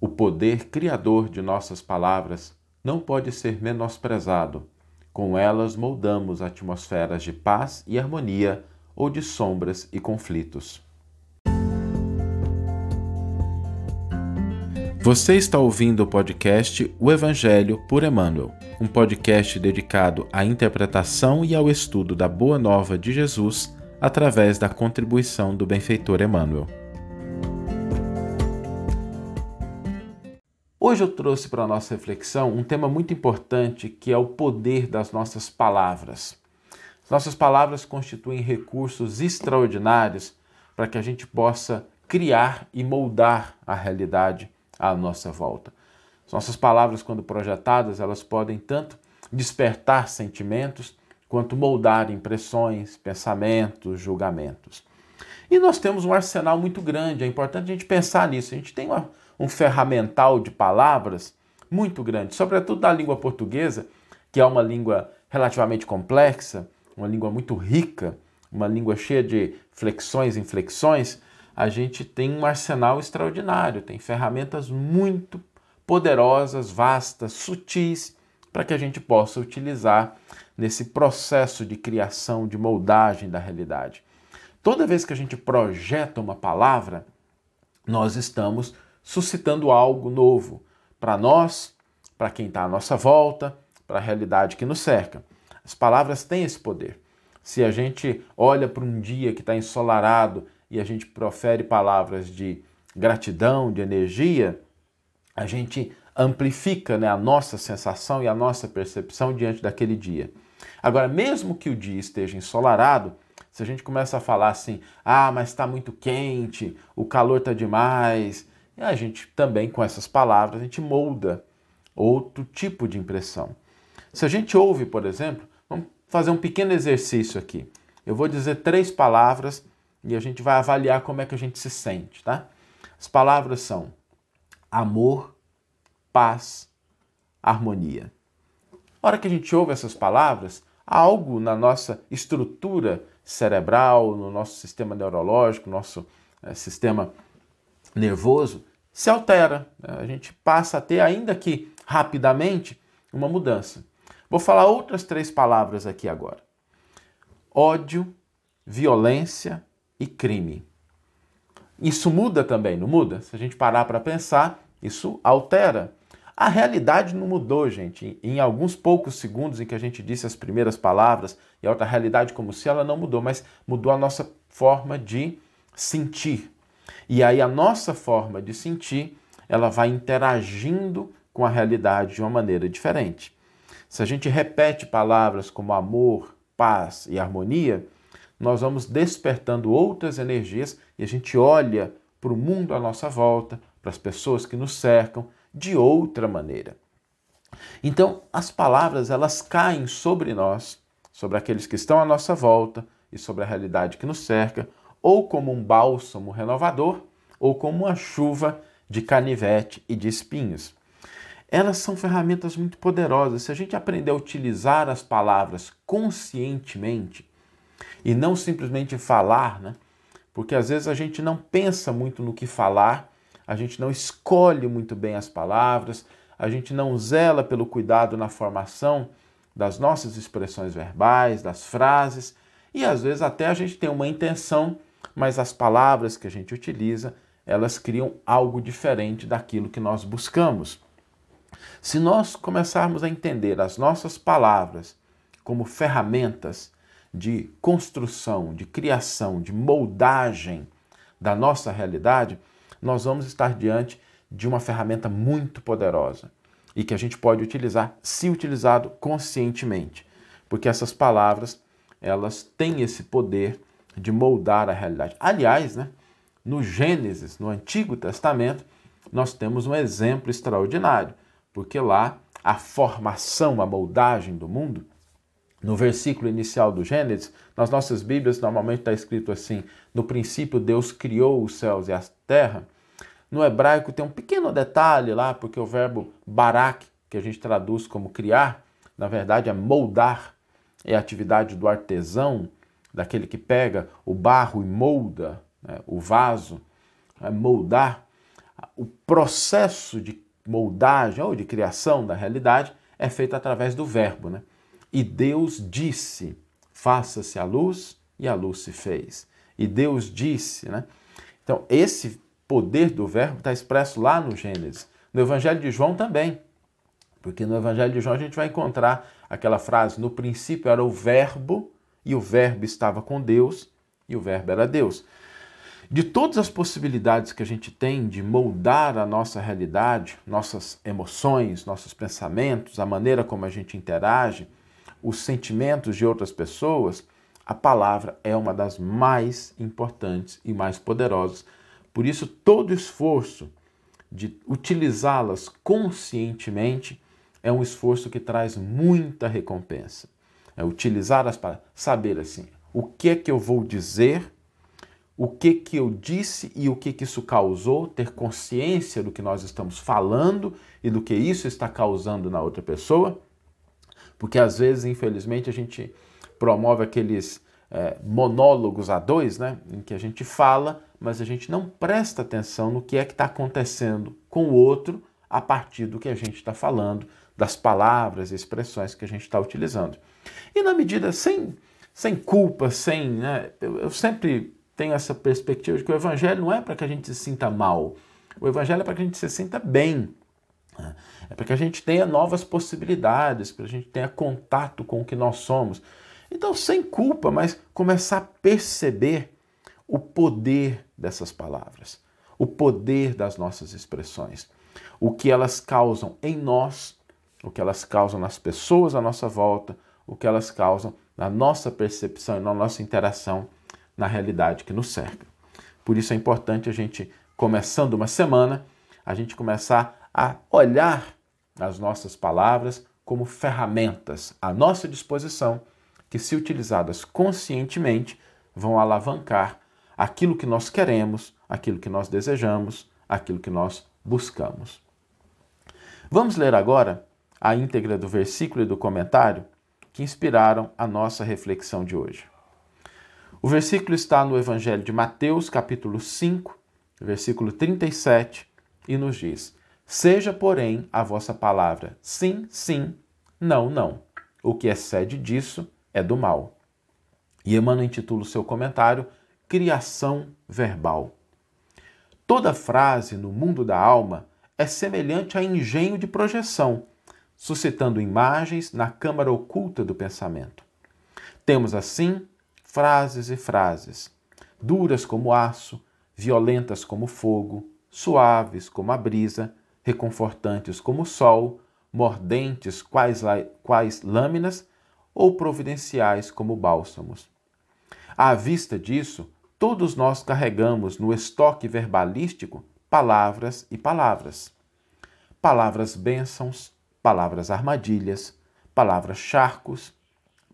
O poder criador de nossas palavras não pode ser menosprezado. Com elas moldamos atmosferas de paz e harmonia ou de sombras e conflitos. Você está ouvindo o podcast O Evangelho por Emmanuel, um podcast dedicado à interpretação e ao estudo da Boa Nova de Jesus através da contribuição do benfeitor Emmanuel. Hoje eu trouxe para a nossa reflexão um tema muito importante que é o poder das nossas palavras. Nossas palavras constituem recursos extraordinários para que a gente possa criar e moldar a realidade à nossa volta. Nossas palavras, quando projetadas, elas podem tanto despertar sentimentos quanto moldar impressões, pensamentos, julgamentos. E nós temos um arsenal muito grande, é importante a gente pensar nisso. A gente tem uma um ferramental de palavras muito grande, sobretudo da língua portuguesa, que é uma língua relativamente complexa, uma língua muito rica, uma língua cheia de flexões e inflexões, a gente tem um arsenal extraordinário, tem ferramentas muito poderosas, vastas, sutis, para que a gente possa utilizar nesse processo de criação, de moldagem da realidade. Toda vez que a gente projeta uma palavra, nós estamos suscitando algo novo para nós, para quem está à nossa volta, para a realidade que nos cerca. As palavras têm esse poder. Se a gente olha para um dia que está ensolarado e a gente profere palavras de gratidão, de energia, a gente amplifica né, a nossa sensação e a nossa percepção diante daquele dia. Agora, mesmo que o dia esteja ensolarado, se a gente começa a falar assim, ah, mas está muito quente, o calor está demais, e a gente também, com essas palavras, a gente molda outro tipo de impressão. Se a gente ouve, por exemplo, vamos fazer um pequeno exercício aqui. Eu vou dizer três palavras e a gente vai avaliar como é que a gente se sente, tá? As palavras são amor, paz, harmonia. Na hora que a gente ouve essas palavras, algo na nossa estrutura cerebral, no nosso sistema neurológico, no nosso é, sistema nervoso, se altera. Né? A gente passa a ter, ainda que rapidamente, uma mudança. Vou falar outras três palavras aqui agora: ódio, violência e crime. Isso muda também, não muda? Se a gente parar para pensar, isso altera. A realidade não mudou, gente. Em alguns poucos segundos em que a gente disse as primeiras palavras, e a outra realidade como se ela não mudou, mas mudou a nossa forma de sentir. E aí a nossa forma de sentir, ela vai interagindo com a realidade de uma maneira diferente. Se a gente repete palavras como amor, paz e harmonia, nós vamos despertando outras energias e a gente olha para o mundo à nossa volta, para as pessoas que nos cercam, de outra maneira. Então, as palavras elas caem sobre nós, sobre aqueles que estão à nossa volta e sobre a realidade que nos cerca, ou como um bálsamo renovador, ou como uma chuva de canivete e de espinhos. Elas são ferramentas muito poderosas. Se a gente aprender a utilizar as palavras conscientemente e não simplesmente falar, né? Porque às vezes a gente não pensa muito no que falar, a gente não escolhe muito bem as palavras, a gente não zela pelo cuidado na formação das nossas expressões verbais, das frases, e às vezes até a gente tem uma intenção mas as palavras que a gente utiliza, elas criam algo diferente daquilo que nós buscamos. Se nós começarmos a entender as nossas palavras como ferramentas de construção, de criação, de moldagem da nossa realidade, nós vamos estar diante de uma ferramenta muito poderosa e que a gente pode utilizar se utilizado conscientemente, porque essas palavras elas têm esse poder de moldar a realidade. Aliás, né, no Gênesis, no Antigo Testamento, nós temos um exemplo extraordinário, porque lá a formação, a moldagem do mundo, no versículo inicial do Gênesis, nas nossas Bíblias normalmente está escrito assim: no princípio Deus criou os céus e a terra. No hebraico tem um pequeno detalhe lá, porque o verbo barak, que a gente traduz como criar, na verdade é moldar, é a atividade do artesão, daquele que pega o barro e molda né, o vaso, moldar. o processo de moldagem ou de criação da realidade é feito através do verbo, né? E Deus disse: faça-se a luz, e a luz se fez. E Deus disse, né? Então, esse poder do verbo está expresso lá no Gênesis. No Evangelho de João também. Porque no Evangelho de João a gente vai encontrar aquela frase: no princípio era o Verbo, e o Verbo estava com Deus, e o Verbo era Deus. De todas as possibilidades que a gente tem de moldar a nossa realidade, nossas emoções, nossos pensamentos, a maneira como a gente interage, os sentimentos de outras pessoas, a palavra é uma das mais importantes e mais poderosas. Por isso, todo esforço de utilizá-las conscientemente é um esforço que traz muita recompensa. É utilizar as palavras, saber assim, o que é que eu vou dizer o que que eu disse e o que que isso causou, ter consciência do que nós estamos falando e do que isso está causando na outra pessoa, porque às vezes, infelizmente, a gente promove aqueles é, monólogos a dois, né, em que a gente fala, mas a gente não presta atenção no que é que está acontecendo com o outro a partir do que a gente está falando, das palavras e expressões que a gente está utilizando. E na medida sem, sem culpa, sem. Né, eu, eu sempre tenho essa perspectiva de que o evangelho não é para que a gente se sinta mal. O evangelho é para que a gente se sinta bem. Né? É para que a gente tenha novas possibilidades, para que a gente tenha contato com o que nós somos. Então, sem culpa, mas começar a perceber o poder dessas palavras, o poder das nossas expressões, o que elas causam em nós, o que elas causam nas pessoas à nossa volta, o que elas causam na nossa percepção e na nossa interação na realidade que nos cerca. Por isso é importante a gente, começando uma semana, a gente começar a olhar as nossas palavras como ferramentas à nossa disposição, que, se utilizadas conscientemente, vão alavancar aquilo que nós queremos, aquilo que nós desejamos, aquilo que nós buscamos. Vamos ler agora a íntegra do versículo e do comentário que inspiraram a nossa reflexão de hoje. O versículo está no Evangelho de Mateus, capítulo 5, versículo 37, e nos diz: Seja, porém, a vossa palavra sim, sim, não, não. O que excede disso é do mal. E Emmanuel intitula o seu comentário Criação Verbal. Toda frase no mundo da alma é semelhante a engenho de projeção, suscitando imagens na câmara oculta do pensamento. Temos, assim, frases e frases, duras como aço, violentas como fogo, suaves como a brisa, reconfortantes como o sol, mordentes quais, quais lâminas ou providenciais como bálsamos. À vista disso, todos nós carregamos no estoque verbalístico palavras e palavras. Palavras bênçãos, palavras armadilhas, palavras charcos,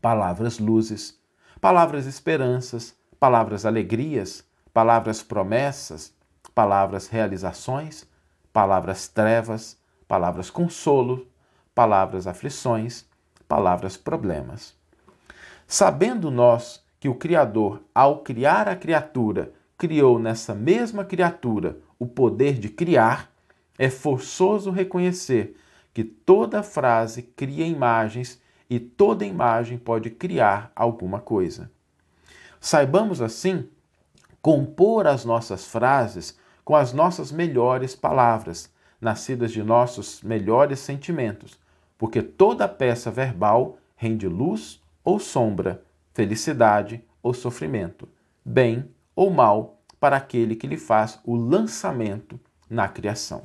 palavras luzes, palavras esperanças, palavras alegrias, palavras promessas, palavras realizações, palavras trevas, palavras consolo, palavras aflições, palavras problemas. Sabendo nós que o Criador, ao criar a criatura, criou nessa mesma criatura o poder de criar, é forçoso reconhecer que toda frase cria imagens e toda imagem pode criar alguma coisa. Saibamos assim compor as nossas frases com as nossas melhores palavras, nascidas de nossos melhores sentimentos, porque toda peça verbal rende luz ou sombra, felicidade ou sofrimento, bem ou mal para aquele que lhe faz o lançamento na criação.